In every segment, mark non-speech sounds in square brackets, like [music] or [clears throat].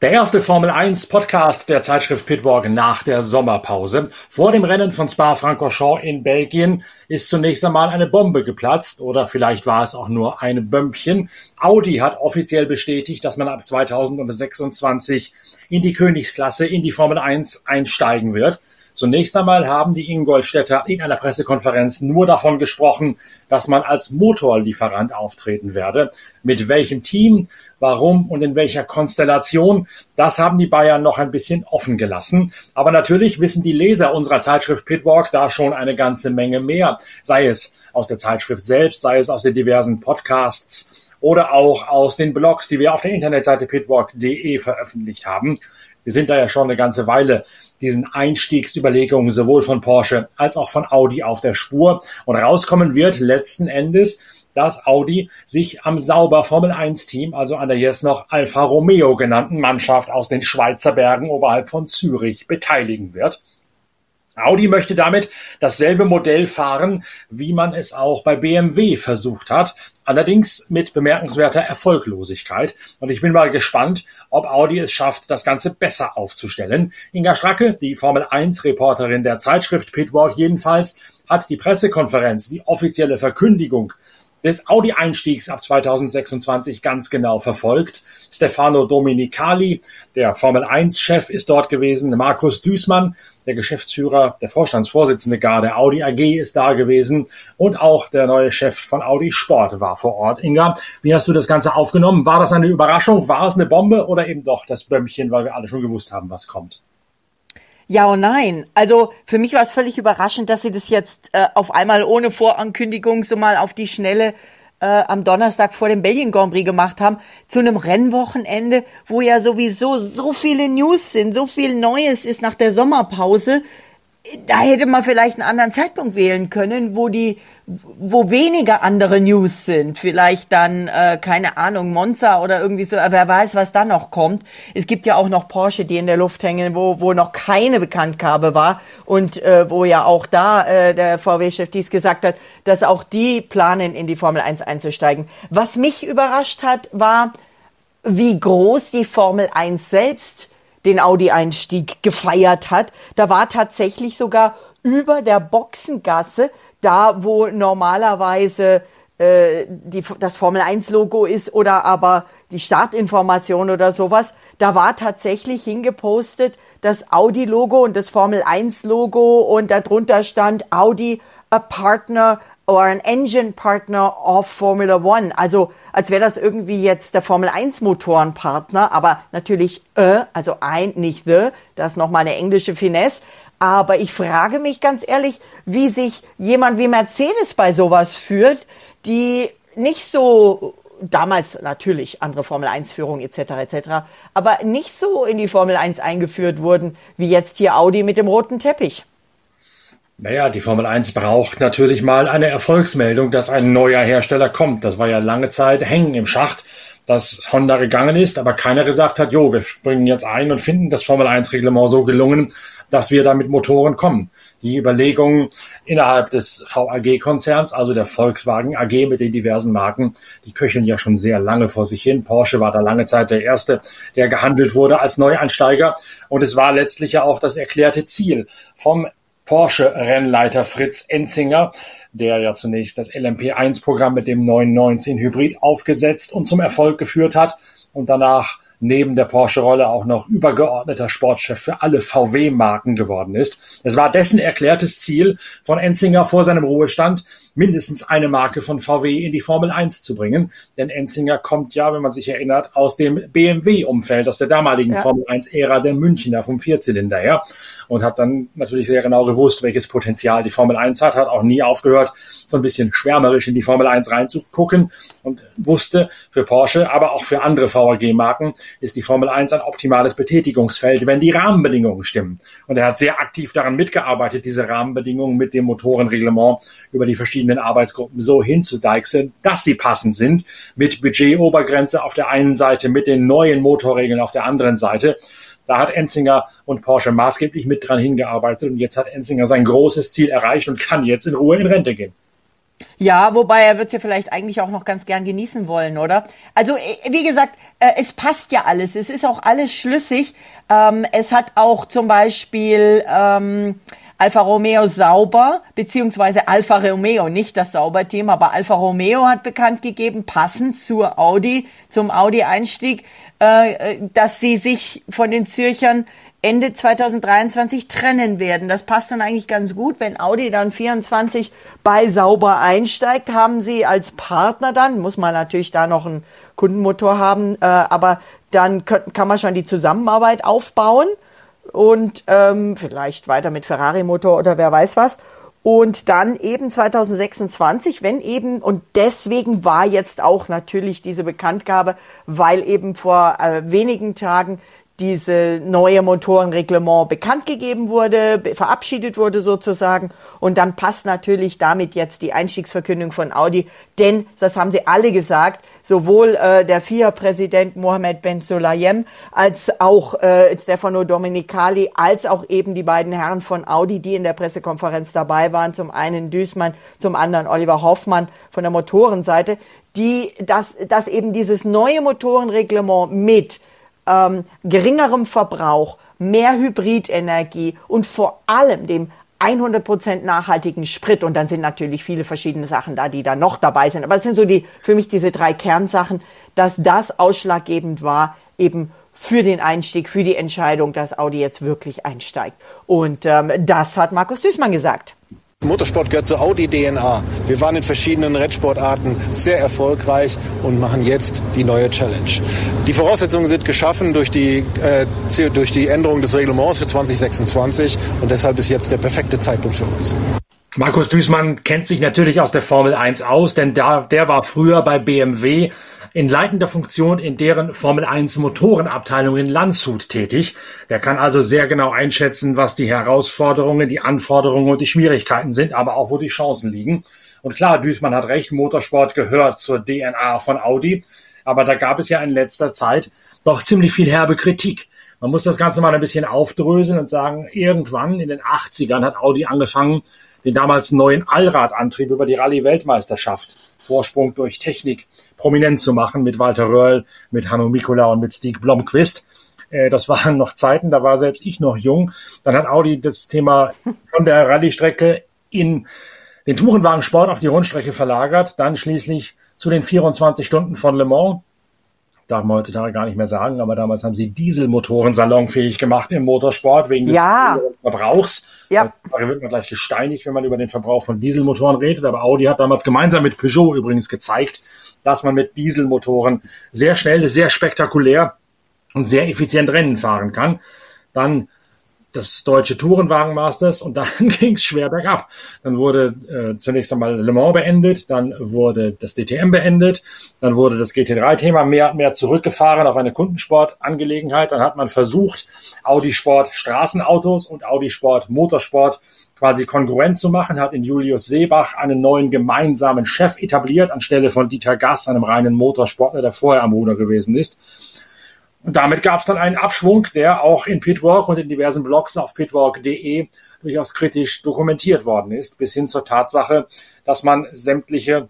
Der erste Formel 1 Podcast der Zeitschrift Pitwalk nach der Sommerpause. Vor dem Rennen von Spa-Francorchamps in Belgien ist zunächst einmal eine Bombe geplatzt oder vielleicht war es auch nur ein Bömmchen. Audi hat offiziell bestätigt, dass man ab 2026 in die Königsklasse, in die Formel 1 einsteigen wird. Zunächst einmal haben die Ingolstädter in einer Pressekonferenz nur davon gesprochen, dass man als Motorlieferant auftreten werde. Mit welchem Team, warum und in welcher Konstellation, das haben die Bayern noch ein bisschen offen gelassen. Aber natürlich wissen die Leser unserer Zeitschrift Pitwalk da schon eine ganze Menge mehr, sei es aus der Zeitschrift selbst, sei es aus den diversen Podcasts oder auch aus den Blogs, die wir auf der Internetseite pitwalk.de veröffentlicht haben. Wir sind da ja schon eine ganze Weile diesen Einstiegsüberlegungen sowohl von Porsche als auch von Audi auf der Spur. Und rauskommen wird letzten Endes, dass Audi sich am sauber Formel 1 Team, also an der jetzt noch Alfa Romeo genannten Mannschaft aus den Schweizer Bergen oberhalb von Zürich beteiligen wird. Audi möchte damit dasselbe Modell fahren, wie man es auch bei BMW versucht hat, allerdings mit bemerkenswerter Erfolglosigkeit. Und ich bin mal gespannt, ob Audi es schafft, das Ganze besser aufzustellen. Inga Stracke, die Formel 1 Reporterin der Zeitschrift Pitwalk jedenfalls, hat die Pressekonferenz, die offizielle Verkündigung des Audi-Einstiegs ab 2026 ganz genau verfolgt. Stefano Dominicali, der Formel-1-Chef, ist dort gewesen. Markus Düßmann, der Geschäftsführer, der Vorstandsvorsitzende gar der Audi AG ist da gewesen. Und auch der neue Chef von Audi Sport war vor Ort. Inga, wie hast du das Ganze aufgenommen? War das eine Überraschung? War es eine Bombe oder eben doch das Bömmchen, weil wir alle schon gewusst haben, was kommt? Ja und nein. Also für mich war es völlig überraschend, dass sie das jetzt äh, auf einmal ohne Vorankündigung so mal auf die Schnelle äh, am Donnerstag vor dem Belgien Grand Prix gemacht haben, zu einem Rennwochenende, wo ja sowieso so viele News sind, so viel Neues ist nach der Sommerpause. Da hätte man vielleicht einen anderen Zeitpunkt wählen können, wo die wo weniger andere News sind. Vielleicht dann, äh, keine Ahnung, Monza oder irgendwie so, wer weiß, was da noch kommt. Es gibt ja auch noch Porsche, die in der Luft hängen, wo, wo noch keine Bekanntgabe war und äh, wo ja auch da äh, der VW-Chef dies gesagt hat, dass auch die planen, in die Formel 1 einzusteigen. Was mich überrascht hat, war, wie groß die Formel 1 selbst den Audi-Einstieg gefeiert hat. Da war tatsächlich sogar über der Boxengasse da, wo normalerweise äh, die, das Formel 1 Logo ist oder aber die Startinformation oder sowas, da war tatsächlich hingepostet das Audi Logo und das Formel 1 Logo und darunter stand Audi a partner or an engine partner of Formula One. Also als wäre das irgendwie jetzt der Formel 1 Motorenpartner, aber natürlich äh, also ein, nicht the, das ist nochmal eine englische Finesse. Aber ich frage mich ganz ehrlich, wie sich jemand wie Mercedes bei sowas führt, die nicht so damals natürlich andere Formel 1 Führung etc. etc. aber nicht so in die Formel 1 eingeführt wurden wie jetzt hier Audi mit dem roten Teppich. Naja, die Formel 1 braucht natürlich mal eine Erfolgsmeldung, dass ein neuer Hersteller kommt. Das war ja lange Zeit hängen im Schacht dass Honda gegangen ist, aber keiner gesagt hat, jo, wir springen jetzt ein und finden das Formel 1 Reglement so gelungen, dass wir da mit Motoren kommen. Die Überlegungen innerhalb des VAG-Konzerns, also der Volkswagen AG mit den diversen Marken, die köcheln ja schon sehr lange vor sich hin. Porsche war da lange Zeit der erste, der gehandelt wurde als Neueinsteiger. Und es war letztlich ja auch das erklärte Ziel vom Porsche-Rennleiter Fritz Enzinger, der ja zunächst das LMP1-Programm mit dem 919 Hybrid aufgesetzt und zum Erfolg geführt hat und danach neben der Porsche-Rolle auch noch übergeordneter Sportchef für alle VW-Marken geworden ist. Es war dessen erklärtes Ziel von Enzinger vor seinem Ruhestand, mindestens eine Marke von VW in die Formel 1 zu bringen. Denn Enzinger kommt ja, wenn man sich erinnert, aus dem BMW-Umfeld, aus der damaligen ja. Formel 1-Ära der Münchner vom Vierzylinder her und hat dann natürlich sehr genau gewusst, welches Potenzial die Formel 1 hat, hat auch nie aufgehört, so ein bisschen schwärmerisch in die Formel 1 reinzugucken und wusste für Porsche, aber auch für andere VAG-Marken ist die Formel 1 ein optimales Betätigungsfeld, wenn die Rahmenbedingungen stimmen. Und er hat sehr aktiv daran mitgearbeitet, diese Rahmenbedingungen mit dem Motorenreglement über die verschiedenen Arbeitsgruppen so hinzudeichseln, dass sie passend sind, mit Budgetobergrenze auf der einen Seite, mit den neuen Motorregeln auf der anderen Seite. Da hat Enzinger und Porsche maßgeblich mit dran hingearbeitet und jetzt hat Enzinger sein großes Ziel erreicht und kann jetzt in Ruhe in Rente gehen. Ja, wobei er wird ja vielleicht eigentlich auch noch ganz gern genießen wollen, oder? Also äh, wie gesagt, äh, es passt ja alles. Es ist auch alles schlüssig. Ähm, es hat auch zum Beispiel ähm, Alfa Romeo sauber, beziehungsweise Alfa Romeo, nicht das Sauberteam, aber Alfa Romeo hat bekannt gegeben, passend zur Audi, zum Audi-Einstieg, äh, dass sie sich von den Zürchern Ende 2023 trennen werden. Das passt dann eigentlich ganz gut. Wenn Audi dann 24 bei sauber einsteigt, haben sie als Partner dann, muss man natürlich da noch einen Kundenmotor haben, äh, aber dann kann man schon die Zusammenarbeit aufbauen und ähm, vielleicht weiter mit Ferrari-Motor oder wer weiß was. Und dann eben 2026, wenn eben, und deswegen war jetzt auch natürlich diese Bekanntgabe, weil eben vor äh, wenigen Tagen diese neue Motorenreglement bekannt gegeben wurde, verabschiedet wurde sozusagen. Und dann passt natürlich damit jetzt die Einstiegsverkündung von Audi, denn das haben sie alle gesagt, sowohl äh, der FIA-Präsident Mohamed Ben Sulayem als auch äh, Stefano Domenicali, als auch eben die beiden Herren von Audi, die in der Pressekonferenz dabei waren, zum einen Düßmann, zum anderen Oliver Hoffmann von der Motorenseite, die, dass, dass eben dieses neue Motorenreglement mit ähm, geringerem Verbrauch, mehr Hybridenergie und vor allem dem 100% nachhaltigen Sprit und dann sind natürlich viele verschiedene Sachen da, die da noch dabei sind. Aber es sind so die, für mich diese drei Kernsachen, dass das ausschlaggebend war, eben für den Einstieg, für die Entscheidung, dass Audi jetzt wirklich einsteigt. Und ähm, das hat Markus Düßmann gesagt. Motorsport gehört zur Audi-DNA. Wir waren in verschiedenen Rennsportarten sehr erfolgreich und machen jetzt die neue Challenge. Die Voraussetzungen sind geschaffen durch die, äh, durch die Änderung des Reglements für 2026 und deshalb ist jetzt der perfekte Zeitpunkt für uns. Markus Düßmann kennt sich natürlich aus der Formel 1 aus, denn da, der war früher bei BMW in leitender Funktion in deren Formel 1 Motorenabteilung in Landshut tätig. Der kann also sehr genau einschätzen, was die Herausforderungen, die Anforderungen und die Schwierigkeiten sind, aber auch wo die Chancen liegen. Und klar, Duismann hat recht, Motorsport gehört zur DNA von Audi. Aber da gab es ja in letzter Zeit doch ziemlich viel herbe Kritik. Man muss das Ganze mal ein bisschen aufdröseln und sagen, irgendwann in den 80ern hat Audi angefangen, den damals neuen Allradantrieb über die Rallye-Weltmeisterschaft, Vorsprung durch Technik, prominent zu machen mit Walter Röhrl, mit Hanno Mikula und mit Stieg Blomqvist. Äh, das waren noch Zeiten, da war selbst ich noch jung. Dann hat Audi das Thema von der Rallye-Strecke in den Tourenwagensport auf die Rundstrecke verlagert, dann schließlich zu den 24 Stunden von Le Mans darf man heutzutage gar nicht mehr sagen, aber damals haben sie Dieselmotoren salonfähig gemacht im Motorsport wegen des ja. Verbrauchs. Ja. Da wird man gleich gesteinigt, wenn man über den Verbrauch von Dieselmotoren redet. Aber Audi hat damals gemeinsam mit Peugeot übrigens gezeigt, dass man mit Dieselmotoren sehr schnell, sehr spektakulär und sehr effizient Rennen fahren kann. Dann das deutsche Tourenwagenmasters und dann [laughs] ging es schwer bergab. Dann wurde äh, zunächst einmal Le Mans beendet, dann wurde das DTM beendet, dann wurde das GT3-Thema mehr und mehr zurückgefahren auf eine Kundensportangelegenheit. Dann hat man versucht, Audi Sport Straßenautos und Audi Sport Motorsport quasi kongruent zu machen, hat in Julius Seebach einen neuen gemeinsamen Chef etabliert, anstelle von Dieter Gass, einem reinen Motorsportler, der vorher am Ruder gewesen ist. Damit gab es dann einen Abschwung, der auch in Pitwalk und in diversen Blogs auf pitwalk.de durchaus kritisch dokumentiert worden ist, bis hin zur Tatsache, dass man sämtliche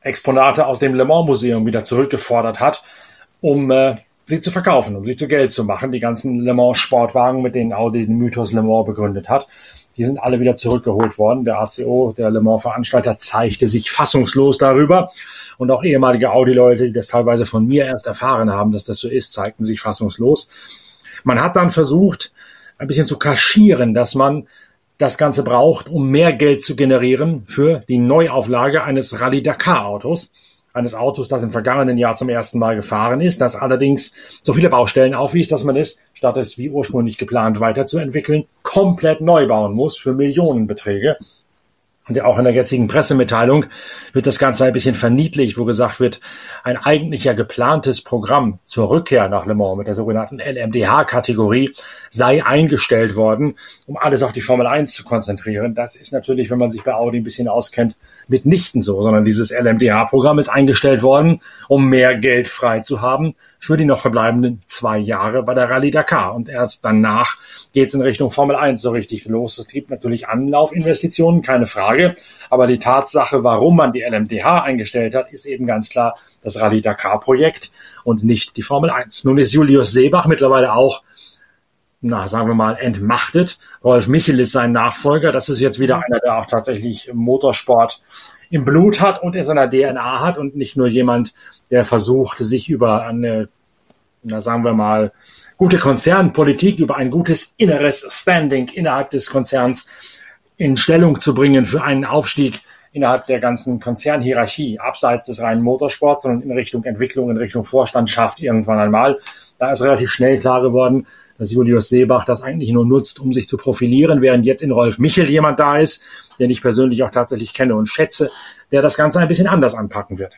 Exponate aus dem Le Mans Museum wieder zurückgefordert hat, um äh, sie zu verkaufen, um sie zu Geld zu machen. Die ganzen Le Mans Sportwagen, mit denen Audi den Mythos Le Mans begründet hat, die sind alle wieder zurückgeholt worden. Der ACO, der Le Mans Veranstalter, zeigte sich fassungslos darüber und auch ehemalige Audi-Leute, die das teilweise von mir erst erfahren haben, dass das so ist, zeigten sich fassungslos. Man hat dann versucht, ein bisschen zu kaschieren, dass man das Ganze braucht, um mehr Geld zu generieren für die Neuauflage eines Rallye Dakar Autos. Eines Autos, das im vergangenen Jahr zum ersten Mal gefahren ist, das allerdings so viele Baustellen aufwies, dass man es, statt es wie ursprünglich geplant weiterzuentwickeln, komplett neu bauen muss für Millionenbeträge. Und ja auch in der jetzigen Pressemitteilung wird das Ganze ein bisschen verniedlicht, wo gesagt wird, ein eigentlich ja geplantes Programm zur Rückkehr nach Le Mans mit der sogenannten LMDH-Kategorie sei eingestellt worden, um alles auf die Formel 1 zu konzentrieren. Das ist natürlich, wenn man sich bei Audi ein bisschen auskennt, mitnichten so, sondern dieses LMDH-Programm ist eingestellt worden, um mehr Geld frei zu haben für die noch verbleibenden zwei Jahre bei der Rallye Dakar. Und erst danach geht es in Richtung Formel 1 so richtig los. Es gibt natürlich Anlaufinvestitionen, keine Frage. Aber die Tatsache, warum man die LMDH eingestellt hat, ist eben ganz klar das Rallye Dakar Projekt und nicht die Formel 1. Nun ist Julius Seebach mittlerweile auch na, sagen wir mal, entmachtet. Rolf Michel ist sein Nachfolger. Das ist jetzt wieder einer, der auch tatsächlich Motorsport im Blut hat und in seiner DNA hat und nicht nur jemand, der versucht, sich über eine, na, sagen wir mal, gute Konzernpolitik, über ein gutes inneres Standing innerhalb des Konzerns in Stellung zu bringen für einen Aufstieg innerhalb der ganzen Konzernhierarchie, abseits des reinen Motorsports, sondern in Richtung Entwicklung, in Richtung Vorstandschaft irgendwann einmal. Da ist relativ schnell klar geworden, dass Julius Seebach das eigentlich nur nutzt, um sich zu profilieren, während jetzt in Rolf Michel jemand da ist, den ich persönlich auch tatsächlich kenne und schätze, der das Ganze ein bisschen anders anpacken wird.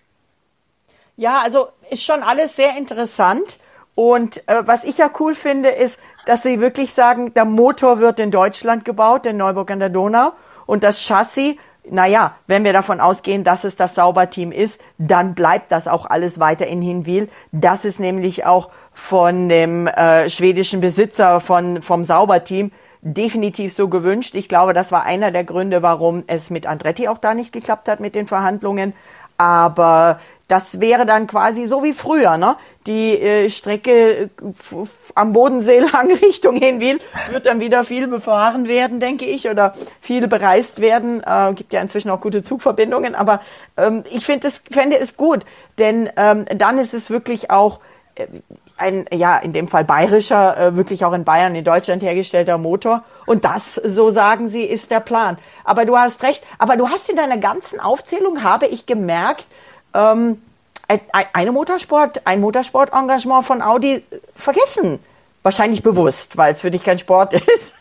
Ja, also ist schon alles sehr interessant. Und äh, was ich ja cool finde, ist, dass sie wirklich sagen, der Motor wird in Deutschland gebaut, in Neuburg an der Donau. Und das Chassis, naja, wenn wir davon ausgehen, dass es das Sauberteam ist, dann bleibt das auch alles weiter in Hinwil. Das ist nämlich auch von dem äh, schwedischen Besitzer von, vom Sauberteam definitiv so gewünscht. Ich glaube, das war einer der Gründe, warum es mit Andretti auch da nicht geklappt hat mit den Verhandlungen. Aber das wäre dann quasi so wie früher, ne? Die äh, Strecke äh, am Bodensee [laughs] lang Richtung Hinwil wird dann wieder viel befahren werden, denke ich, oder viel bereist werden. Äh, gibt ja inzwischen auch gute Zugverbindungen, aber ähm, ich finde es, fände es gut, denn ähm, dann ist es wirklich auch äh, ein, ja, in dem Fall bayerischer, äh, wirklich auch in Bayern, in Deutschland hergestellter Motor. Und das, so sagen sie, ist der Plan. Aber du hast recht. Aber du hast in deiner ganzen Aufzählung, habe ich gemerkt, ähm, ein, eine Motorsport, ein Motorsportengagement von Audi vergessen. Wahrscheinlich bewusst, weil es für dich kein Sport [laughs] ist.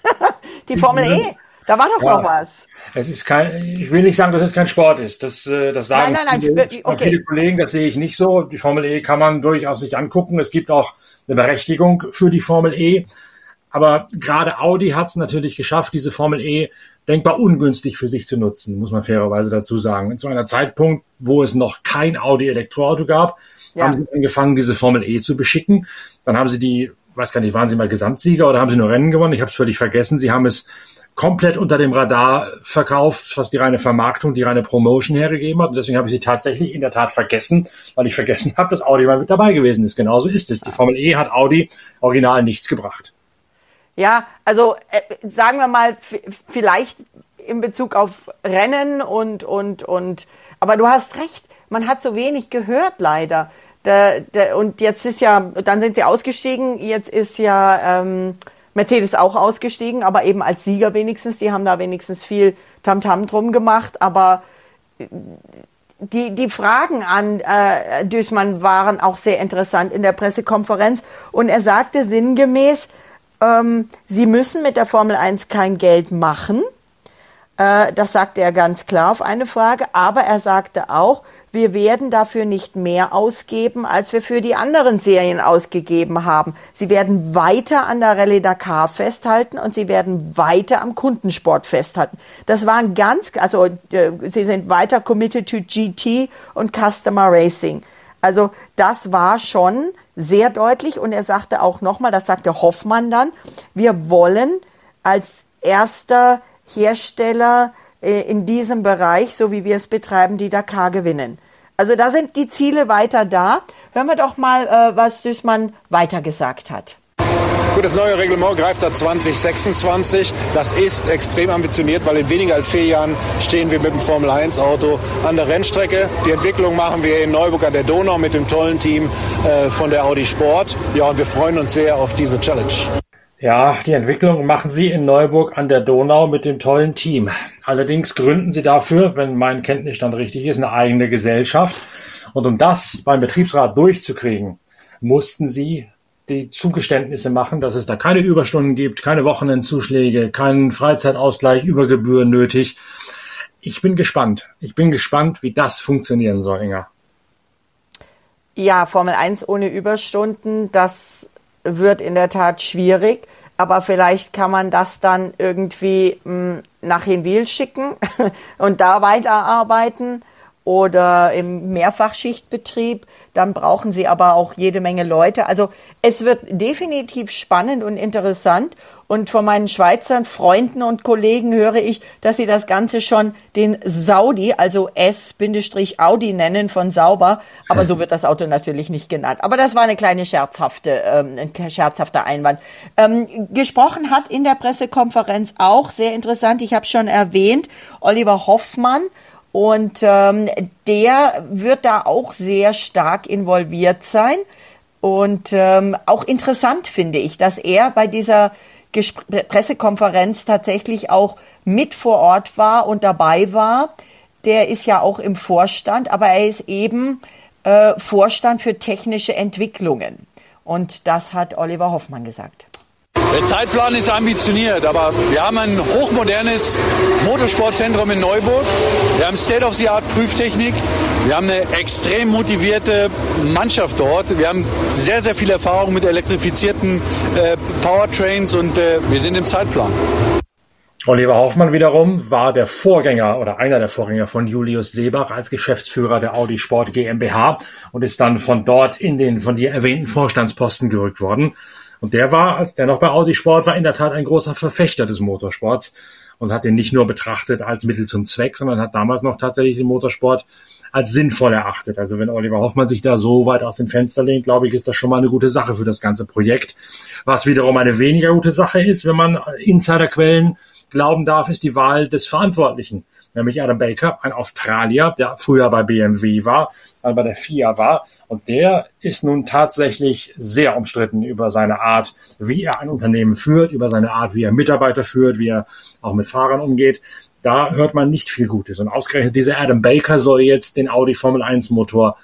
Die Formel E. Da war doch ja. noch was. Es ist kein, ich will nicht sagen, dass es kein Sport ist. Das, äh, das sagen nein, nein, nein, viele, okay. viele Kollegen, das sehe ich nicht so. Die Formel E kann man durchaus sich angucken. Es gibt auch eine Berechtigung für die Formel E. Aber gerade Audi hat es natürlich geschafft, diese Formel E denkbar ungünstig für sich zu nutzen, muss man fairerweise dazu sagen. Zu einer Zeitpunkt, wo es noch kein Audi Elektroauto gab, ja. haben sie angefangen, diese Formel E zu beschicken. Dann haben sie die, weiß gar nicht, waren sie mal Gesamtsieger oder haben sie nur Rennen gewonnen? Ich habe es völlig vergessen. Sie haben es komplett unter dem Radar verkauft, was die reine Vermarktung, die reine Promotion hergegeben hat. Und deswegen habe ich sie tatsächlich in der Tat vergessen, weil ich vergessen [laughs] habe, dass Audi mal mit dabei gewesen ist. Genauso ist es. Die Formel E hat Audi original nichts gebracht. Ja, also äh, sagen wir mal, vielleicht in Bezug auf Rennen und, und, und, aber du hast recht, man hat so wenig gehört leider. Der, der, und jetzt ist ja, dann sind sie ausgestiegen, jetzt ist ja, ähm, Mercedes auch ausgestiegen, aber eben als Sieger wenigstens. Die haben da wenigstens viel Tamtam -Tam drum gemacht. Aber die, die Fragen an äh, Düßmann waren auch sehr interessant in der Pressekonferenz. Und er sagte sinngemäß, ähm, sie müssen mit der Formel 1 kein Geld machen. Äh, das sagte er ganz klar auf eine Frage. Aber er sagte auch, wir werden dafür nicht mehr ausgeben, als wir für die anderen Serien ausgegeben haben. Sie werden weiter an der Rallye Dakar festhalten und sie werden weiter am Kundensport festhalten. Das waren ganz, also äh, sie sind weiter committed to GT und Customer Racing. Also das war schon sehr deutlich und er sagte auch nochmal, das sagte Hoffmann dann, wir wollen als erster Hersteller äh, in diesem Bereich, so wie wir es betreiben, die Dakar gewinnen. Also da sind die Ziele weiter da. Hören wir doch mal, äh, was Düßmann weiter gesagt hat. Gut, das neue Reglement greift da 2026. Das ist extrem ambitioniert, weil in weniger als vier Jahren stehen wir mit dem Formel 1 Auto an der Rennstrecke. Die Entwicklung machen wir in Neuburg an der Donau mit dem tollen Team äh, von der Audi Sport. Ja, und wir freuen uns sehr auf diese Challenge. Ja, die Entwicklung machen Sie in Neuburg an der Donau mit dem tollen Team. Allerdings gründen Sie dafür, wenn mein Kenntnisstand richtig ist, eine eigene Gesellschaft. Und um das beim Betriebsrat durchzukriegen, mussten Sie die Zugeständnisse machen, dass es da keine Überstunden gibt, keine Wochenendzuschläge, keinen Freizeitausgleich über Gebühren nötig. Ich bin gespannt. Ich bin gespannt, wie das funktionieren soll, Inga. Ja, Formel 1 ohne Überstunden, das wird in der Tat schwierig, aber vielleicht kann man das dann irgendwie mh, hm, nach Hinwil schicken [laughs] und da weiterarbeiten. oder im Mehrfachschichtbetrieb. Dann brauchen sie aber auch jede Menge Leute. Also es wird definitiv spannend und interessant. Und von meinen Schweizern Freunden und Kollegen höre ich, dass sie das Ganze schon den Saudi, also S-Audi nennen von sauber. Aber so wird das Auto natürlich nicht genannt. Aber das war eine kleine scherzhafte, ähm, ein scherzhafter Einwand. Ähm, gesprochen hat in der Pressekonferenz auch sehr interessant. Ich habe schon erwähnt, Oliver Hoffmann. Und ähm, der wird da auch sehr stark involviert sein. Und ähm, auch interessant finde ich, dass er bei dieser Gespr Pressekonferenz tatsächlich auch mit vor Ort war und dabei war. Der ist ja auch im Vorstand, aber er ist eben äh, Vorstand für technische Entwicklungen. Und das hat Oliver Hoffmann gesagt. Der Zeitplan ist ambitioniert, aber wir haben ein hochmodernes Motorsportzentrum in Neuburg. Wir haben State-of-the-Art Prüftechnik. Wir haben eine extrem motivierte Mannschaft dort. Wir haben sehr, sehr viel Erfahrung mit elektrifizierten äh, Powertrains und äh, wir sind im Zeitplan. Oliver Hoffmann wiederum war der Vorgänger oder einer der Vorgänger von Julius Seebach als Geschäftsführer der Audi Sport GmbH und ist dann von dort in den von dir erwähnten Vorstandsposten gerückt worden. Und der war, als der noch bei Audi Sport war, in der Tat ein großer Verfechter des Motorsports und hat den nicht nur betrachtet als Mittel zum Zweck, sondern hat damals noch tatsächlich den Motorsport als sinnvoll erachtet. Also wenn Oliver Hoffmann sich da so weit aus dem Fenster lehnt, glaube ich, ist das schon mal eine gute Sache für das ganze Projekt. Was wiederum eine weniger gute Sache ist, wenn man Insiderquellen glauben darf, ist die Wahl des Verantwortlichen nämlich Adam Baker, ein Australier, der früher bei BMW war, dann bei der FIA war. Und der ist nun tatsächlich sehr umstritten über seine Art, wie er ein Unternehmen führt, über seine Art, wie er Mitarbeiter führt, wie er auch mit Fahrern umgeht. Da hört man nicht viel Gutes. Und ausgerechnet dieser Adam Baker soll jetzt den Audi Formel 1 Motor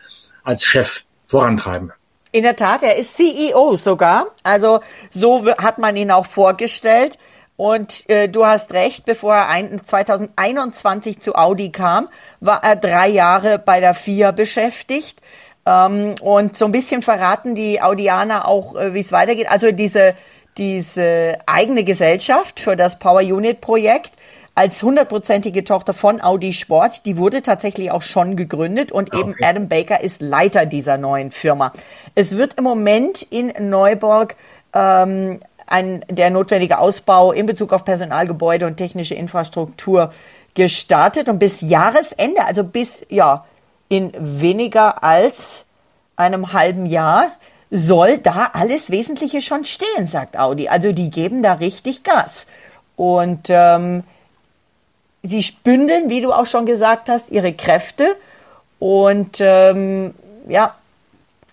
als Chef vorantreiben. In der Tat, er ist CEO sogar. Also so hat man ihn auch vorgestellt. Und äh, du hast recht, bevor er ein, 2021 zu Audi kam, war er drei Jahre bei der FIA beschäftigt. Ähm, und so ein bisschen verraten die Audianer auch, äh, wie es weitergeht. Also diese, diese eigene Gesellschaft für das Power Unit Projekt als hundertprozentige Tochter von Audi Sport, die wurde tatsächlich auch schon gegründet und okay. eben Adam Baker ist Leiter dieser neuen Firma. Es wird im Moment in Neuburg ähm, ein, der notwendige Ausbau in Bezug auf Personal, Gebäude und technische Infrastruktur gestartet und bis Jahresende, also bis ja in weniger als einem halben Jahr soll da alles Wesentliche schon stehen, sagt Audi. Also die geben da richtig Gas. Und ähm, sie bündeln, wie du auch schon gesagt hast, ihre Kräfte. Und ähm, ja,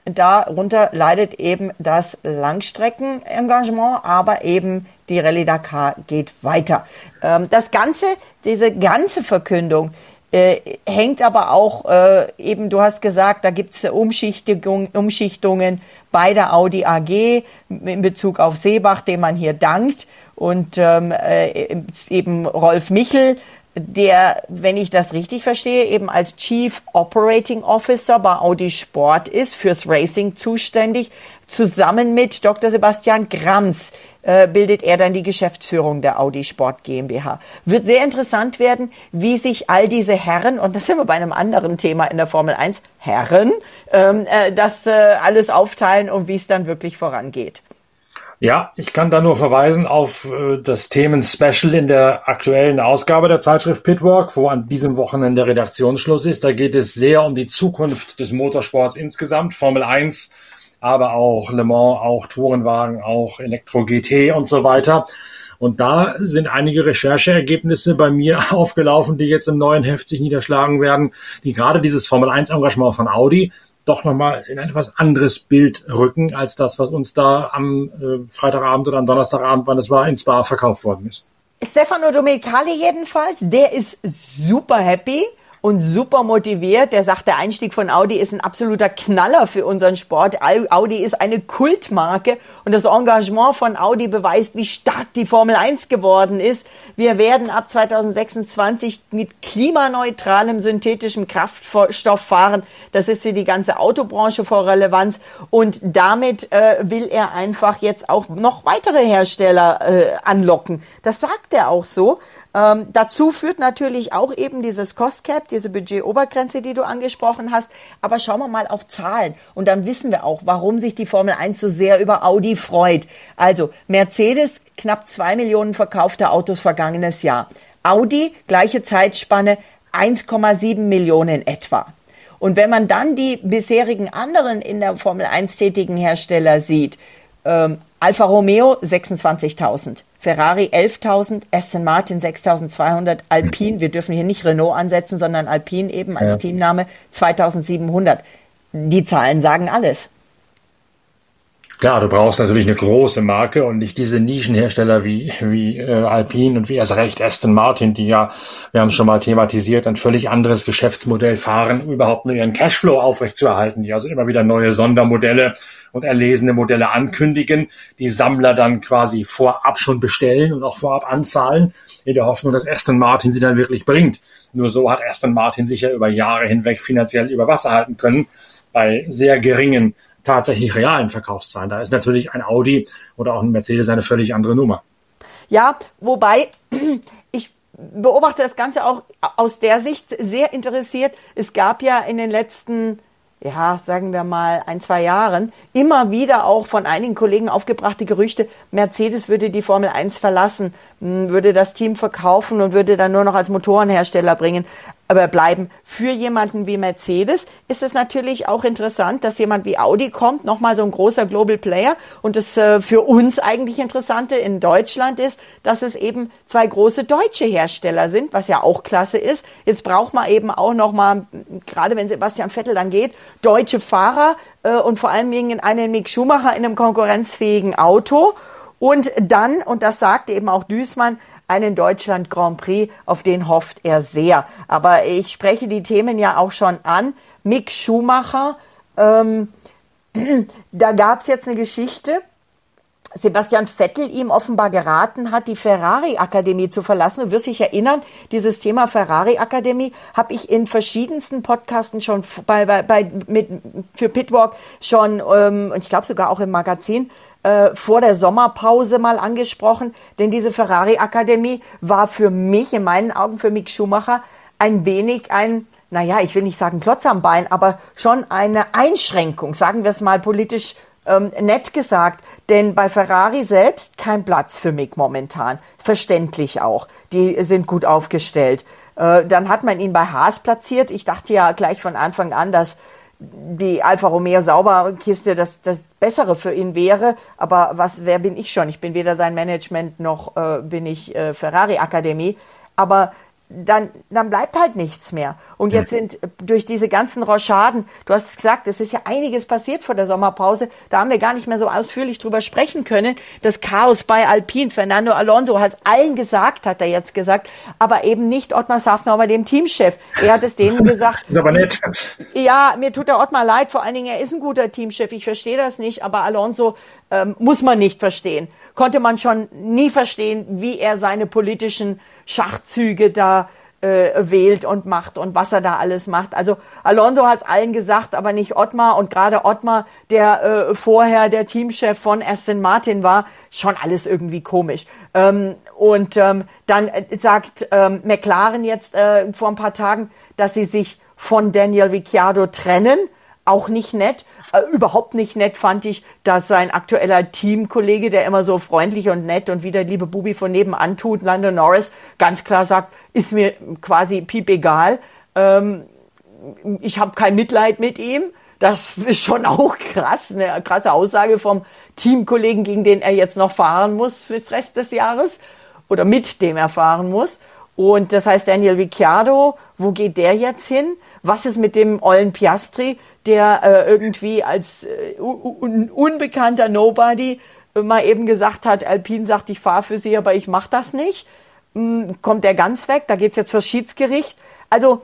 Darunter leidet eben das Langstreckenengagement, aber eben die Rallye Dakar geht weiter. Ähm, das Ganze, diese ganze Verkündung, äh, hängt aber auch äh, eben, du hast gesagt, da gibt es Umschichtung, Umschichtungen bei der Audi AG in Bezug auf Seebach, dem man hier dankt. Und ähm, äh, eben Rolf Michel, der, wenn ich das richtig verstehe, eben als Chief Operating Officer bei Audi Sport ist, fürs Racing zuständig. Zusammen mit Dr. Sebastian Grams äh, bildet er dann die Geschäftsführung der Audi Sport GmbH. Wird sehr interessant werden, wie sich all diese Herren, und das sind wir bei einem anderen Thema in der Formel 1, Herren, ähm, äh, das äh, alles aufteilen und wie es dann wirklich vorangeht. Ja, ich kann da nur verweisen auf äh, das Themen-Special in der aktuellen Ausgabe der Zeitschrift Pitwalk, wo an diesem Wochenende Redaktionsschluss ist. Da geht es sehr um die Zukunft des Motorsports insgesamt, Formel 1, aber auch Le Mans, auch Tourenwagen, auch Elektro GT und so weiter. Und da sind einige Rechercheergebnisse bei mir [laughs] aufgelaufen, die jetzt im neuen Heft sich niederschlagen werden, die gerade dieses Formel 1 Engagement von Audi doch nochmal in ein etwas anderes Bild rücken, als das, was uns da am äh, Freitagabend oder am Donnerstagabend, wann es war, in Spa verkauft worden ist. Stefano Domenicali jedenfalls, der ist super happy und super motiviert. Der sagt, der Einstieg von Audi ist ein absoluter Knaller für unseren Sport. Audi ist eine Kultmarke und das Engagement von Audi beweist, wie stark die Formel 1 geworden ist. Wir werden ab 2026 mit klimaneutralem synthetischem Kraftstoff fahren. Das ist für die ganze Autobranche vor Relevanz und damit äh, will er einfach jetzt auch noch weitere Hersteller äh, anlocken. Das sagt er auch so. Ähm, dazu führt natürlich auch eben dieses Cost Cap, diese Budgetobergrenze, die du angesprochen hast. Aber schauen wir mal auf Zahlen. Und dann wissen wir auch, warum sich die Formel 1 so sehr über Audi freut. Also Mercedes knapp zwei Millionen verkaufte Autos vergangenes Jahr. Audi, gleiche Zeitspanne, 1,7 Millionen etwa. Und wenn man dann die bisherigen anderen in der Formel 1 tätigen Hersteller sieht, ähm, Alfa Romeo 26.000, Ferrari 11.000, Aston Martin 6.200, Alpine, wir dürfen hier nicht Renault ansetzen, sondern Alpine eben als ja. Teamname 2.700. Die Zahlen sagen alles. Klar, du brauchst natürlich eine große Marke und nicht diese Nischenhersteller wie, wie äh, Alpine und wie erst recht Aston Martin, die ja, wir haben es schon mal thematisiert, ein völlig anderes Geschäftsmodell fahren, überhaupt nur ihren Cashflow aufrechtzuerhalten, die also immer wieder neue Sondermodelle und erlesene Modelle ankündigen, die Sammler dann quasi vorab schon bestellen und auch vorab anzahlen, in der Hoffnung, dass Aston Martin sie dann wirklich bringt. Nur so hat Aston Martin sich ja über Jahre hinweg finanziell über Wasser halten können, bei sehr geringen tatsächlich realen Verkaufszahlen. Da ist natürlich ein Audi oder auch ein Mercedes eine völlig andere Nummer. Ja, wobei [clears throat] ich beobachte das Ganze auch aus der Sicht sehr interessiert. Es gab ja in den letzten ja, sagen wir mal, ein, zwei Jahren immer wieder auch von einigen Kollegen aufgebrachte Gerüchte, Mercedes würde die Formel 1 verlassen, würde das Team verkaufen und würde dann nur noch als Motorenhersteller bringen aber bleiben. Für jemanden wie Mercedes ist es natürlich auch interessant, dass jemand wie Audi kommt, nochmal so ein großer Global Player. Und das äh, für uns eigentlich Interessante in Deutschland ist, dass es eben zwei große deutsche Hersteller sind, was ja auch klasse ist. Jetzt braucht man eben auch nochmal, gerade wenn Sebastian Vettel dann geht, deutsche Fahrer äh, und vor allem wegen einen Mick Schumacher in einem konkurrenzfähigen Auto. Und dann, und das sagt eben auch Düßmann, einen Deutschland Grand Prix, auf den hofft er sehr. Aber ich spreche die Themen ja auch schon an. Mick Schumacher, ähm, [clears throat] da gab es jetzt eine Geschichte. Sebastian Vettel ihm offenbar geraten hat, die Ferrari-Akademie zu verlassen. Du wirst dich erinnern, dieses Thema Ferrari-Akademie habe ich in verschiedensten Podcasten schon bei, bei, bei mit, für Pitwalk schon, ähm, und ich glaube sogar auch im Magazin, äh, vor der Sommerpause mal angesprochen, denn diese Ferrari-Akademie war für mich, in meinen Augen, für Mick Schumacher, ein wenig ein, naja, ich will nicht sagen Klotz am Bein, aber schon eine Einschränkung, sagen wir es mal politisch ähm, nett gesagt. Denn bei Ferrari selbst kein Platz für Mick momentan. Verständlich auch. Die sind gut aufgestellt. Äh, dann hat man ihn bei Haas platziert. Ich dachte ja gleich von Anfang an, dass die Alfa Romeo Sauberkiste das, das Bessere für ihn wäre. Aber was, wer bin ich schon? Ich bin weder sein Management noch äh, bin ich äh, Ferrari Akademie. Aber dann, dann bleibt halt nichts mehr. Und jetzt sind durch diese ganzen Rochaden, du hast es gesagt, es ist ja einiges passiert vor der Sommerpause, da haben wir gar nicht mehr so ausführlich drüber sprechen können. Das Chaos bei Alpine, Fernando Alonso hat es allen gesagt, hat er jetzt gesagt, aber eben nicht Ottmar Safnauer, dem Teamchef. Er hat es [laughs] denen gesagt. ist aber nett. Ja, mir tut der Ottmar leid, vor allen Dingen, er ist ein guter Teamchef, ich verstehe das nicht, aber Alonso ähm, muss man nicht verstehen. Konnte man schon nie verstehen, wie er seine politischen Schachzüge da äh, wählt und macht und was er da alles macht. Also Alonso hat es allen gesagt, aber nicht Ottmar und gerade Ottmar, der äh, vorher der Teamchef von Aston Martin war, schon alles irgendwie komisch. Ähm, und ähm, dann äh, sagt ähm, McLaren jetzt äh, vor ein paar Tagen, dass sie sich von Daniel Ricciardo trennen auch nicht nett. Äh, überhaupt nicht nett fand ich, dass sein aktueller Teamkollege, der immer so freundlich und nett und wie der liebe Bubi von nebenan tut, Lando Norris, ganz klar sagt, ist mir quasi piep egal. Ähm, ich habe kein Mitleid mit ihm. Das ist schon auch krass, eine krasse Aussage vom Teamkollegen, gegen den er jetzt noch fahren muss fürs Rest des Jahres oder mit dem er fahren muss. Und das heißt, Daniel Ricciardo, wo geht der jetzt hin? Was ist mit dem Ollen Piastri? der äh, irgendwie als äh, un unbekannter Nobody äh, mal eben gesagt hat, Alpin sagt, ich fahre für sie, aber ich mache das nicht. Hm, kommt der ganz weg? Da geht's jetzt fürs Schiedsgericht. Also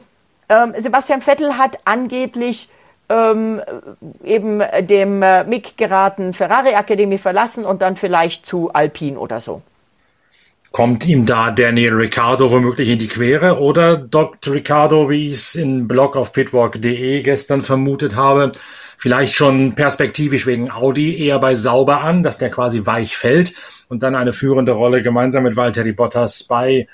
ähm, Sebastian Vettel hat angeblich ähm, eben dem äh, Mick geraten Ferrari Akademie verlassen und dann vielleicht zu Alpin oder so. Kommt ihm da Daniel Ricciardo womöglich in die Quere oder dockt Ricciardo, wie ich es in Blog auf pitwalk.de gestern vermutet habe, vielleicht schon perspektivisch wegen Audi eher bei Sauber an, dass der quasi weich fällt und dann eine führende Rolle gemeinsam mit Valtteri Bottas bei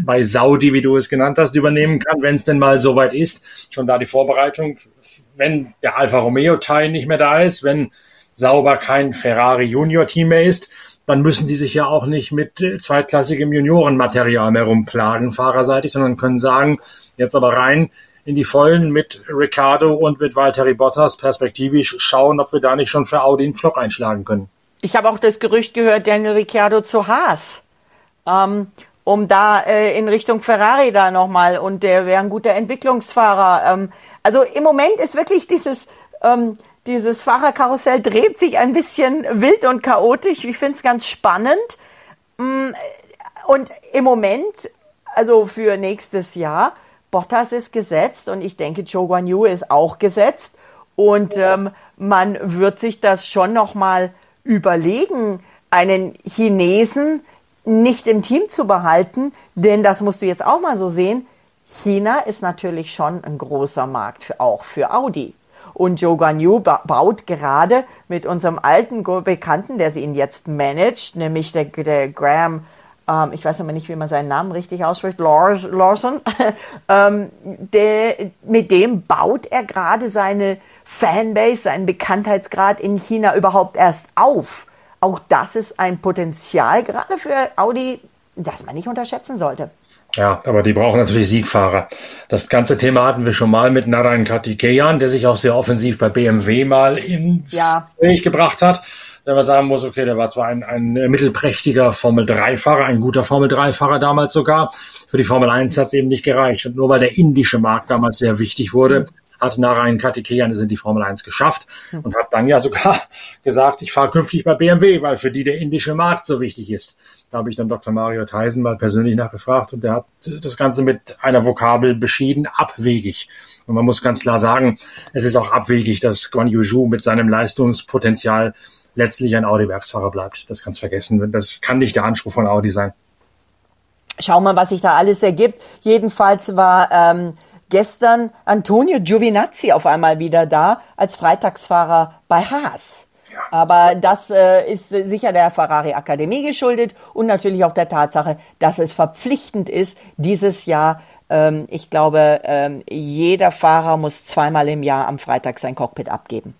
bei Saudi, wie du es genannt hast, übernehmen kann, wenn es denn mal soweit ist. Schon da die Vorbereitung, wenn der Alfa Romeo Teil nicht mehr da ist, wenn Sauber kein Ferrari Junior Team mehr ist, dann müssen die sich ja auch nicht mit äh, zweitklassigem Juniorenmaterial mehr rumplagen, fahrerseitig, sondern können sagen, jetzt aber rein in die Vollen mit Ricardo und mit Valtteri Bottas perspektivisch schauen, ob wir da nicht schon für Audi einen Flock einschlagen können. Ich habe auch das Gerücht gehört, Daniel Ricciardo zu Haas. Ähm, um da äh, in Richtung Ferrari da nochmal und der wäre ein guter Entwicklungsfahrer. Ähm, also im Moment ist wirklich dieses ähm, dieses Fahrerkarussell dreht sich ein bisschen wild und chaotisch. Ich finde es ganz spannend. Mm, und im Moment, also für nächstes Jahr, Bottas ist gesetzt und ich denke, Joe Guan Yu ist auch gesetzt. Und ähm, man wird sich das schon nochmal überlegen, einen Chinesen nicht im Team zu behalten, denn das musst du jetzt auch mal so sehen. China ist natürlich schon ein großer Markt auch für Audi. Und Joe Guan Yu baut gerade mit unserem alten Bekannten, der sie ihn jetzt managt, nämlich der, der Graham, ähm, ich weiß aber nicht, wie man seinen Namen richtig ausspricht, Lawson, [laughs] ähm, der, mit dem baut er gerade seine Fanbase, seinen Bekanntheitsgrad in China überhaupt erst auf. Auch das ist ein Potenzial gerade für Audi, das man nicht unterschätzen sollte. Ja, aber die brauchen natürlich Siegfahrer. Das ganze Thema hatten wir schon mal mit Narayan Kartikeyan, der sich auch sehr offensiv bei BMW mal ins ja. Gespräch gebracht hat. Wenn man sagen muss, okay, der war zwar ein, ein mittelprächtiger Formel-3-Fahrer, ein guter Formel-3-Fahrer damals sogar. Für die Formel 1 hat es eben nicht gereicht. Und nur weil der indische Markt damals sehr wichtig wurde, mhm hat Narayan Kartikeyan es in die Formel 1 geschafft hm. und hat dann ja sogar [laughs] gesagt, ich fahre künftig bei BMW, weil für die der indische Markt so wichtig ist. Da habe ich dann Dr. Mario Theisen mal persönlich nachgefragt und der hat das Ganze mit einer Vokabel beschieden, abwegig. Und man muss ganz klar sagen, es ist auch abwegig, dass Guan Yu Zhu mit seinem Leistungspotenzial letztlich ein Audi-Werksfahrer bleibt. Das kannst vergessen. Das kann nicht der Anspruch von Audi sein. Schauen wir, was sich da alles ergibt. Jedenfalls war ähm, gestern Antonio Giovinazzi auf einmal wieder da als Freitagsfahrer bei Haas. Aber das äh, ist sicher der Ferrari Akademie geschuldet und natürlich auch der Tatsache, dass es verpflichtend ist, dieses Jahr, ähm, ich glaube, ähm, jeder Fahrer muss zweimal im Jahr am Freitag sein Cockpit abgeben.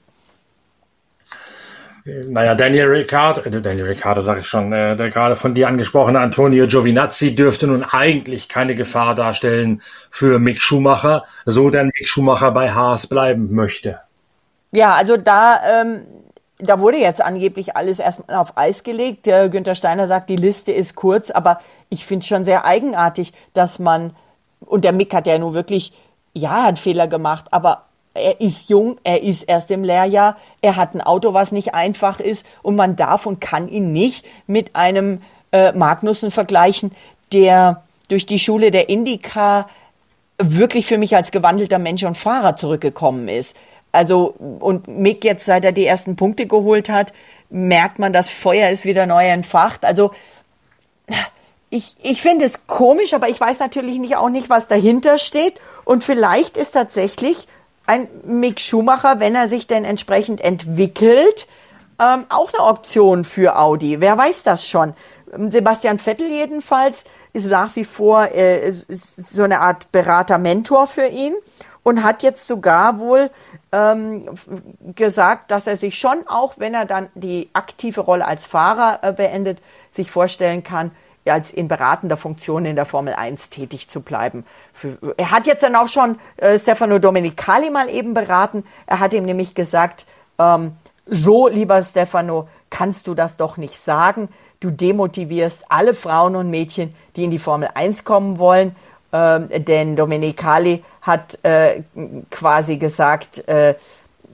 Naja, Daniel Ricciardo, äh, Daniel Ricciardo sage ich schon, äh, der gerade von dir angesprochene Antonio Giovinazzi dürfte nun eigentlich keine Gefahr darstellen für Mick Schumacher, so denn Mick Schumacher bei Haas bleiben möchte. Ja, also da, ähm, da wurde jetzt angeblich alles erstmal auf Eis gelegt. Der Günther Steiner sagt, die Liste ist kurz, aber ich finde es schon sehr eigenartig, dass man, und der Mick hat ja nun wirklich, ja, hat Fehler gemacht, aber er ist jung, er ist erst im Lehrjahr, er hat ein Auto, was nicht einfach ist und man darf und kann ihn nicht mit einem äh, Magnussen vergleichen, der durch die Schule der Indica wirklich für mich als gewandelter Mensch und Fahrer zurückgekommen ist. Also, und Mick jetzt, seit er die ersten Punkte geholt hat, merkt man, das Feuer ist wieder neu entfacht. Also, ich, ich finde es komisch, aber ich weiß natürlich nicht auch nicht, was dahinter steht. Und vielleicht ist tatsächlich ein Mick Schumacher, wenn er sich denn entsprechend entwickelt, ähm, auch eine Option für Audi. Wer weiß das schon? Sebastian Vettel jedenfalls ist nach wie vor äh, so eine Art Berater-Mentor für ihn und hat jetzt sogar wohl ähm, gesagt, dass er sich schon auch, wenn er dann die aktive Rolle als Fahrer äh, beendet, sich vorstellen kann, als in beratender Funktion in der Formel 1 tätig zu bleiben. Für, er hat jetzt dann auch schon äh, Stefano Domenicali mal eben beraten. Er hat ihm nämlich gesagt, ähm, so lieber Stefano, kannst du das doch nicht sagen. Du demotivierst alle Frauen und Mädchen, die in die Formel 1 kommen wollen. Ähm, denn Domenicali hat äh, quasi gesagt, äh,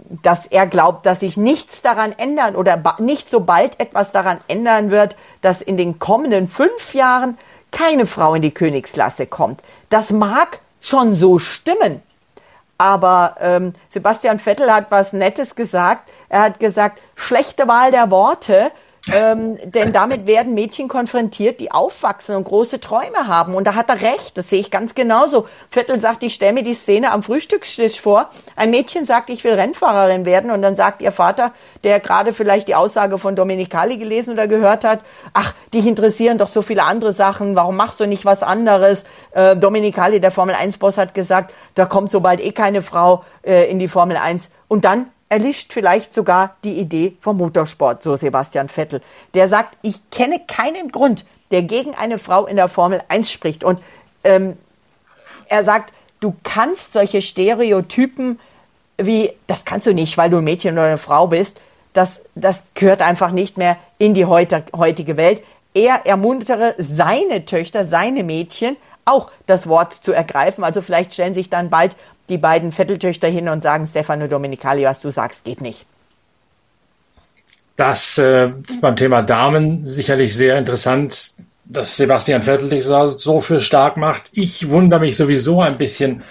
dass er glaubt, dass sich nichts daran ändern oder nicht so bald etwas daran ändern wird, dass in den kommenden fünf Jahren keine Frau in die Königsklasse kommt. Das mag schon so stimmen. Aber ähm, Sebastian Vettel hat was Nettes gesagt. Er hat gesagt, schlechte Wahl der Worte. Ähm, denn damit werden Mädchen konfrontiert, die aufwachsen und große Träume haben. Und da hat er recht, das sehe ich ganz genauso. Vettel sagt, ich stelle mir die Szene am Frühstückstisch vor. Ein Mädchen sagt, ich will Rennfahrerin werden. Und dann sagt ihr Vater, der gerade vielleicht die Aussage von Dominikali gelesen oder gehört hat, ach, dich interessieren doch so viele andere Sachen, warum machst du nicht was anderes? Äh, Dominikali, der Formel-1-Boss, hat gesagt, da kommt sobald eh keine Frau äh, in die Formel 1. Und dann erlischt vielleicht sogar die Idee vom Motorsport, so Sebastian Vettel. Der sagt, ich kenne keinen Grund, der gegen eine Frau in der Formel 1 spricht. Und ähm, er sagt, du kannst solche Stereotypen wie, das kannst du nicht, weil du ein Mädchen oder eine Frau bist, das, das gehört einfach nicht mehr in die heutige Welt. Er ermuntere seine Töchter, seine Mädchen, auch das Wort zu ergreifen. Also vielleicht stellen sich dann bald die beiden Vetteltöchter hin und sagen, Stefano Domenicali, was du sagst, geht nicht. Das äh, beim Thema Damen sicherlich sehr interessant, dass Sebastian Vettel sich so für stark macht. Ich wundere mich sowieso ein bisschen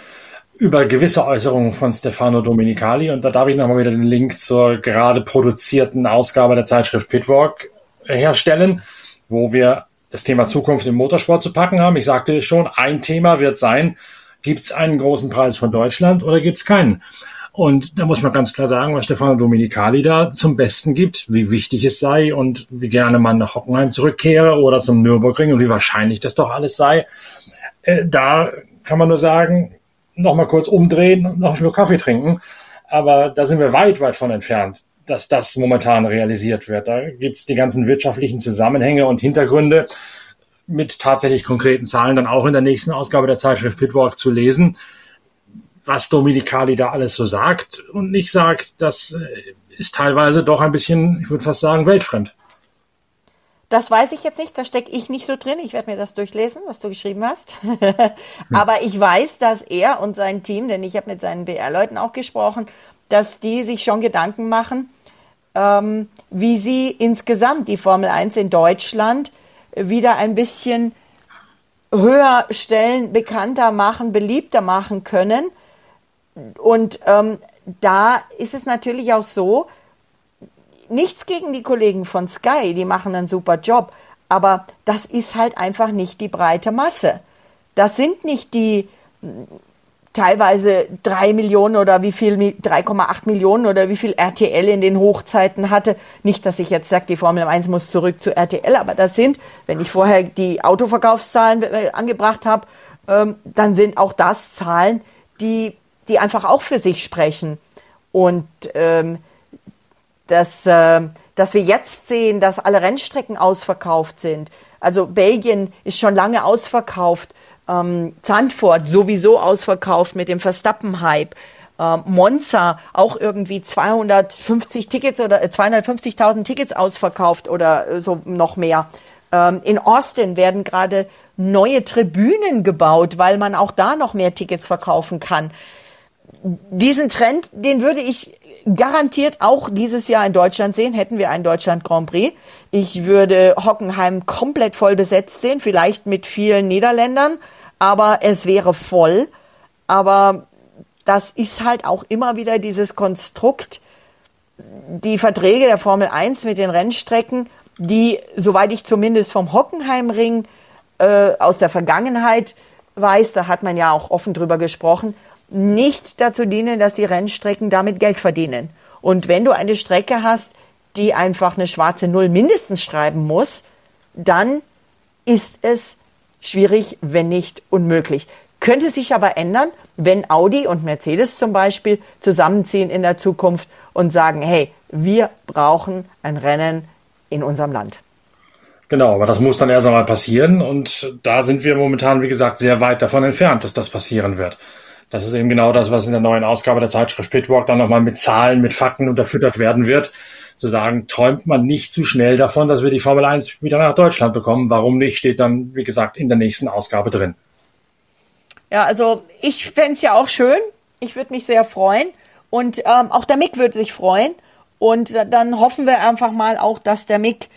über gewisse Äußerungen von Stefano Domenicali und da darf ich nochmal wieder den Link zur gerade produzierten Ausgabe der Zeitschrift Pitwalk herstellen, wo wir das Thema Zukunft im Motorsport zu packen haben. Ich sagte schon, ein Thema wird sein, Gibt es einen großen Preis von Deutschland oder gibt es keinen? Und da muss man ganz klar sagen, was Stefano Dominicali da zum Besten gibt, wie wichtig es sei und wie gerne man nach Hockenheim zurückkehre oder zum Nürburgring und wie wahrscheinlich das doch alles sei. Äh, da kann man nur sagen, noch mal kurz umdrehen und noch einen Schluck Kaffee trinken. Aber da sind wir weit, weit von entfernt, dass das momentan realisiert wird. Da gibt es die ganzen wirtschaftlichen Zusammenhänge und Hintergründe, mit tatsächlich konkreten Zahlen dann auch in der nächsten Ausgabe der Zeitschrift Pitwalk zu lesen. Was Dominikali da alles so sagt und nicht sagt, das äh, ist teilweise doch ein bisschen, ich würde fast sagen, weltfremd. Das weiß ich jetzt nicht, da stecke ich nicht so drin. Ich werde mir das durchlesen, was du geschrieben hast. [laughs] Aber ich weiß, dass er und sein Team, denn ich habe mit seinen BR-Leuten auch gesprochen, dass die sich schon Gedanken machen, ähm, wie sie insgesamt die Formel 1 in Deutschland wieder ein bisschen höher stellen, bekannter machen, beliebter machen können. Und ähm, da ist es natürlich auch so, nichts gegen die Kollegen von Sky, die machen einen super Job, aber das ist halt einfach nicht die breite Masse. Das sind nicht die teilweise drei Millionen oder wie viel, 3,8 Millionen oder wie viel RTL in den Hochzeiten hatte. Nicht, dass ich jetzt sage, die Formel 1 muss zurück zu RTL, aber das sind, wenn ich vorher die Autoverkaufszahlen äh, angebracht habe, ähm, dann sind auch das Zahlen, die, die einfach auch für sich sprechen. Und ähm, dass, äh, dass wir jetzt sehen, dass alle Rennstrecken ausverkauft sind. Also Belgien ist schon lange ausverkauft ähm, Zandvoort sowieso ausverkauft mit dem Verstappen-Hype. Ähm, Monza auch irgendwie 250 Tickets oder 250.000 äh, Tickets ausverkauft oder äh, so noch mehr. Ähm, in Austin werden gerade neue Tribünen gebaut, weil man auch da noch mehr Tickets verkaufen kann. Diesen Trend, den würde ich garantiert auch dieses Jahr in Deutschland sehen, hätten wir einen Deutschland Grand Prix. Ich würde Hockenheim komplett voll besetzt sehen, vielleicht mit vielen Niederländern, aber es wäre voll. Aber das ist halt auch immer wieder dieses Konstrukt, die Verträge der Formel 1 mit den Rennstrecken, die, soweit ich zumindest vom Hockenheimring äh, aus der Vergangenheit weiß, da hat man ja auch offen drüber gesprochen, nicht dazu dienen, dass die Rennstrecken damit Geld verdienen. Und wenn du eine Strecke hast, die einfach eine schwarze Null mindestens schreiben muss, dann ist es schwierig, wenn nicht unmöglich. Könnte sich aber ändern, wenn Audi und Mercedes zum Beispiel zusammenziehen in der Zukunft und sagen, hey, wir brauchen ein Rennen in unserem Land. Genau, aber das muss dann erst einmal passieren und da sind wir momentan, wie gesagt, sehr weit davon entfernt, dass das passieren wird. Das ist eben genau das, was in der neuen Ausgabe der Zeitschrift Pitwalk dann nochmal mit Zahlen, mit Fakten unterfüttert werden wird. Zu sagen, träumt man nicht zu schnell davon, dass wir die Formel 1 wieder nach Deutschland bekommen. Warum nicht, steht dann, wie gesagt, in der nächsten Ausgabe drin. Ja, also ich fände es ja auch schön. Ich würde mich sehr freuen. Und ähm, auch der Mick würde sich freuen. Und dann hoffen wir einfach mal auch, dass der Mick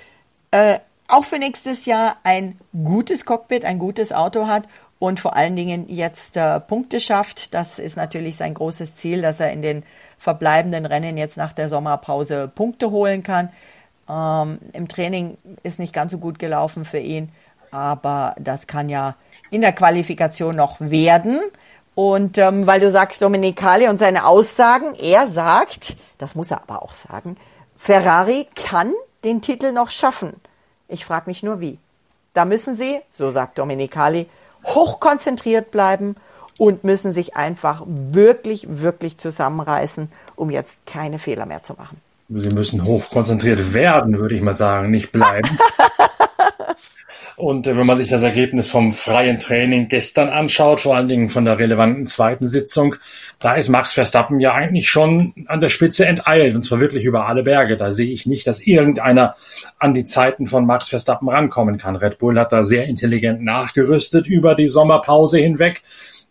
äh, auch für nächstes Jahr ein gutes Cockpit, ein gutes Auto hat und vor allen Dingen jetzt äh, Punkte schafft. Das ist natürlich sein großes Ziel, dass er in den verbleibenden Rennen jetzt nach der Sommerpause Punkte holen kann. Ähm, Im Training ist nicht ganz so gut gelaufen für ihn, aber das kann ja in der Qualifikation noch werden. Und ähm, weil du sagst Dominicali und seine Aussagen, er sagt, das muss er aber auch sagen, Ferrari kann den Titel noch schaffen. Ich frage mich nur wie. Da müssen sie, so sagt Dominicali, hochkonzentriert bleiben und müssen sich einfach wirklich, wirklich zusammenreißen, um jetzt keine Fehler mehr zu machen. Sie müssen hochkonzentriert werden, würde ich mal sagen, nicht bleiben. [laughs] Und äh, wenn man sich das Ergebnis vom freien Training gestern anschaut, vor allen Dingen von der relevanten zweiten Sitzung, da ist Max Verstappen ja eigentlich schon an der Spitze enteilt und zwar wirklich über alle Berge. Da sehe ich nicht, dass irgendeiner an die Zeiten von Max Verstappen rankommen kann. Red Bull hat da sehr intelligent nachgerüstet über die Sommerpause hinweg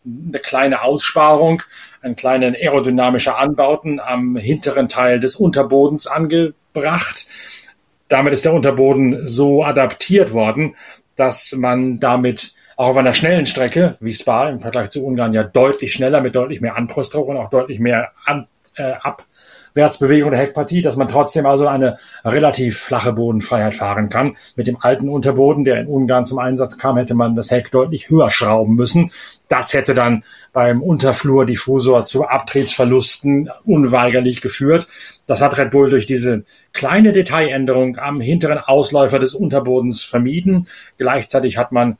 eine kleine Aussparung, einen kleinen aerodynamischer Anbauten am hinteren Teil des Unterbodens angebracht. Damit ist der Unterboden so adaptiert worden, dass man damit auch auf einer schnellen Strecke, wie Spa im Vergleich zu Ungarn ja deutlich schneller, mit deutlich mehr Anpressdruck und auch deutlich mehr An äh, Abwärtsbewegung der Heckpartie, dass man trotzdem also eine relativ flache Bodenfreiheit fahren kann. Mit dem alten Unterboden, der in Ungarn zum Einsatz kam, hätte man das Heck deutlich höher schrauben müssen. Das hätte dann beim Unterflurdiffusor zu Abtriebsverlusten unweigerlich geführt. Das hat Red Bull durch diese kleine Detailänderung am hinteren Ausläufer des Unterbodens vermieden. Gleichzeitig hat man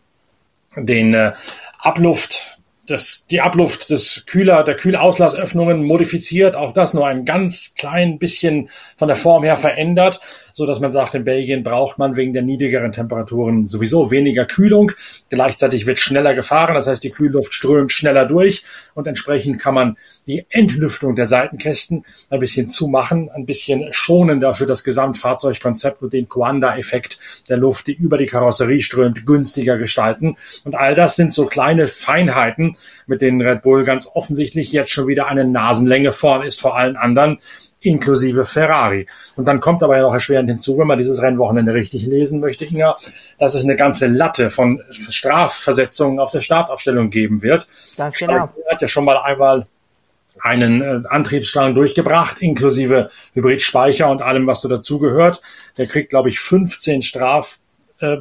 den äh, Abluft das, die Abluft des Kühler, der Kühlauslassöffnungen modifiziert, auch das nur ein ganz klein bisschen von der Form her verändert, so dass man sagt, in Belgien braucht man wegen der niedrigeren Temperaturen sowieso weniger Kühlung. Gleichzeitig wird schneller gefahren, das heißt, die Kühlluft strömt schneller durch und entsprechend kann man die Entlüftung der Seitenkästen ein bisschen zumachen, ein bisschen schonender für das Gesamtfahrzeugkonzept und den Coanda-Effekt der Luft, die über die Karosserie strömt, günstiger gestalten. Und all das sind so kleine Feinheiten, mit denen Red Bull ganz offensichtlich jetzt schon wieder eine Nasenlänge vorn ist vor allen anderen, inklusive Ferrari. Und dann kommt aber ja noch erschwerend hinzu, wenn man dieses Rennwochenende richtig lesen möchte, Inga, dass es eine ganze Latte von Strafversetzungen auf der Startaufstellung geben wird. Ganz genau. Er hat ja schon mal einmal einen äh, Antriebsstrang durchgebracht, inklusive Hybridspeicher und allem, was so dazugehört. Der kriegt, glaube ich, 15 Straf, äh,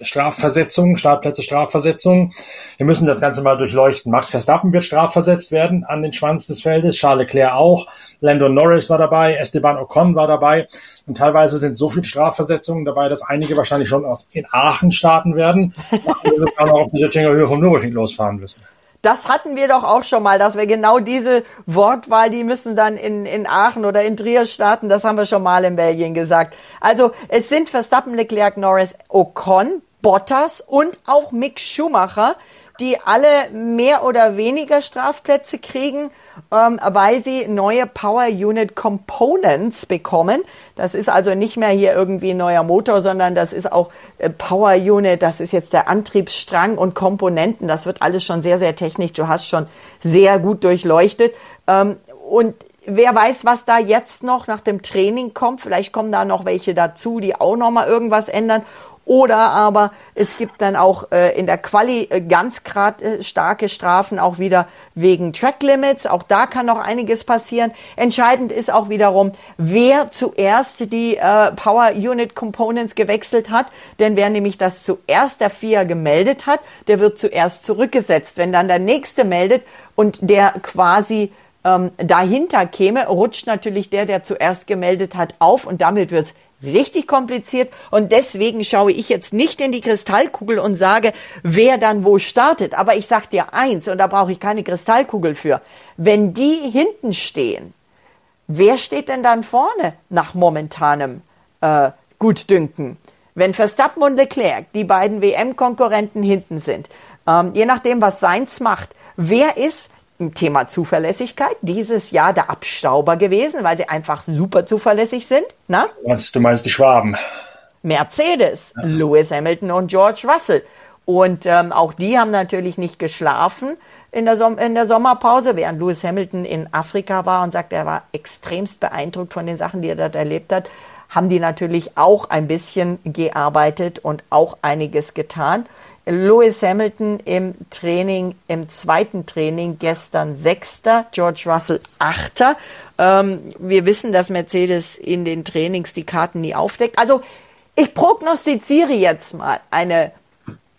Strafversetzungen, Startplätze Strafversetzungen. Wir müssen das Ganze mal durchleuchten. Max Verstappen wird strafversetzt werden an den Schwanz des Feldes, Charles Leclerc auch, Lando Norris war dabei, Esteban Ocon war dabei und teilweise sind so viele Strafversetzungen dabei, dass einige wahrscheinlich schon aus in Aachen starten werden, [laughs] andere sogar noch auf die Höhe vom Nürburgring losfahren müssen. Das hatten wir doch auch schon mal, dass wir genau diese Wortwahl, die müssen dann in, in Aachen oder in Trier starten. Das haben wir schon mal in Belgien gesagt. Also es sind Verstappen, Leclerc, Norris, Ocon, Bottas und auch Mick Schumacher, die alle mehr oder weniger Strafplätze kriegen, ähm, weil sie neue Power Unit Components bekommen. Das ist also nicht mehr hier irgendwie ein neuer Motor, sondern das ist auch äh, Power Unit, das ist jetzt der Antriebsstrang und Komponenten. Das wird alles schon sehr, sehr technisch. Du hast schon sehr gut durchleuchtet. Ähm, und wer weiß, was da jetzt noch nach dem Training kommt. Vielleicht kommen da noch welche dazu, die auch noch mal irgendwas ändern. Oder aber es gibt dann auch äh, in der Quali äh, ganz grad, äh, starke Strafen auch wieder wegen Track Limits. Auch da kann noch einiges passieren. Entscheidend ist auch wiederum, wer zuerst die äh, Power Unit Components gewechselt hat. Denn wer nämlich das zuerst der FIA gemeldet hat, der wird zuerst zurückgesetzt. Wenn dann der nächste meldet und der quasi ähm, dahinter käme, rutscht natürlich der, der zuerst gemeldet hat, auf und damit wird es richtig kompliziert und deswegen schaue ich jetzt nicht in die Kristallkugel und sage, wer dann wo startet. Aber ich sage dir eins und da brauche ich keine Kristallkugel für. Wenn die hinten stehen, wer steht denn dann vorne nach momentanem äh, Gutdünken? Wenn Verstappen und Leclerc, die beiden WM-Konkurrenten hinten sind, ähm, je nachdem, was Seins macht, wer ist Thema Zuverlässigkeit dieses Jahr der Abstauber gewesen, weil sie einfach super zuverlässig sind. Na? Du meinst die Schwaben. Mercedes, ja. Lewis Hamilton und George Russell. Und ähm, auch die haben natürlich nicht geschlafen in der, Som in der Sommerpause, während Lewis Hamilton in Afrika war und sagt, er war extremst beeindruckt von den Sachen, die er dort erlebt hat, haben die natürlich auch ein bisschen gearbeitet und auch einiges getan. Lewis Hamilton im Training, im zweiten Training gestern Sechster, George Russell Achter. Ähm, wir wissen, dass Mercedes in den Trainings die Karten nie aufdeckt. Also ich prognostiziere jetzt mal eine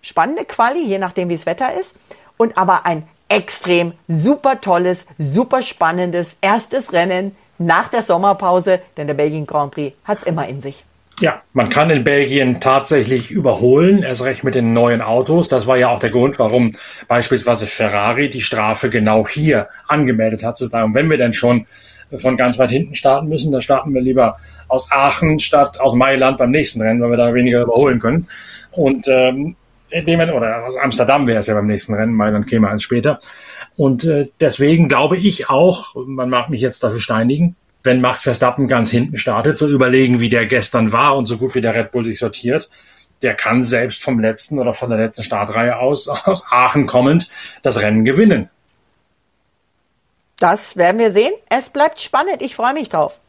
spannende Quali, je nachdem wie das Wetter ist, und aber ein extrem super tolles, super spannendes erstes Rennen nach der Sommerpause, denn der Belgien Grand Prix hat es immer in sich. Ja, man kann in Belgien tatsächlich überholen, erst recht mit den neuen Autos. Das war ja auch der Grund, warum beispielsweise Ferrari die Strafe genau hier angemeldet hat, zu sagen, wenn wir denn schon von ganz weit hinten starten müssen, dann starten wir lieber aus Aachen statt aus Mailand beim nächsten Rennen, weil wir da weniger überholen können. Und ähm, dem, oder aus Amsterdam wäre es ja beim nächsten Rennen, Mailand käme eins später. Und äh, deswegen glaube ich auch, man mag mich jetzt dafür steinigen, wenn Max Verstappen ganz hinten startet, zu überlegen, wie der gestern war und so gut wie der Red Bull sich sortiert, der kann selbst vom letzten oder von der letzten Startreihe aus, [laughs] aus Aachen kommend, das Rennen gewinnen. Das werden wir sehen. Es bleibt spannend. Ich freue mich drauf.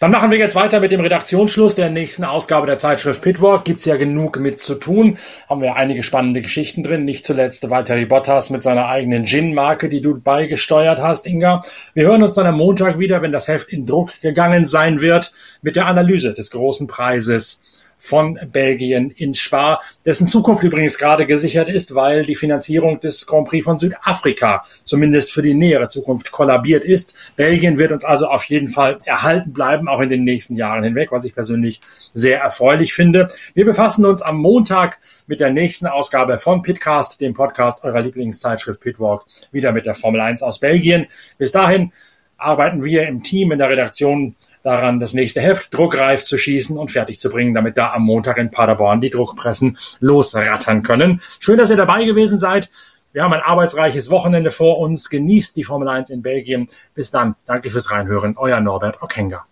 Dann machen wir jetzt weiter mit dem Redaktionsschluss der nächsten Ausgabe der Zeitschrift Pitwalk. Gibt's ja genug mit zu tun. Haben wir einige spannende Geschichten drin. Nicht zuletzt Valtteri Bottas mit seiner eigenen Gin-Marke, die du beigesteuert hast, Inga. Wir hören uns dann am Montag wieder, wenn das Heft in Druck gegangen sein wird, mit der Analyse des großen Preises von Belgien in Spa, dessen Zukunft übrigens gerade gesichert ist, weil die Finanzierung des Grand Prix von Südafrika zumindest für die nähere Zukunft kollabiert ist. Belgien wird uns also auf jeden Fall erhalten bleiben, auch in den nächsten Jahren hinweg, was ich persönlich sehr erfreulich finde. Wir befassen uns am Montag mit der nächsten Ausgabe von Pitcast, dem Podcast eurer Lieblingszeitschrift Pitwalk, wieder mit der Formel 1 aus Belgien. Bis dahin arbeiten wir im Team in der Redaktion daran, das nächste Heft druckreif zu schießen und fertig zu bringen, damit da am Montag in Paderborn die Druckpressen losrattern können. Schön, dass ihr dabei gewesen seid. Wir haben ein arbeitsreiches Wochenende vor uns. Genießt die Formel 1 in Belgien. Bis dann. Danke fürs Reinhören. Euer Norbert Okenga.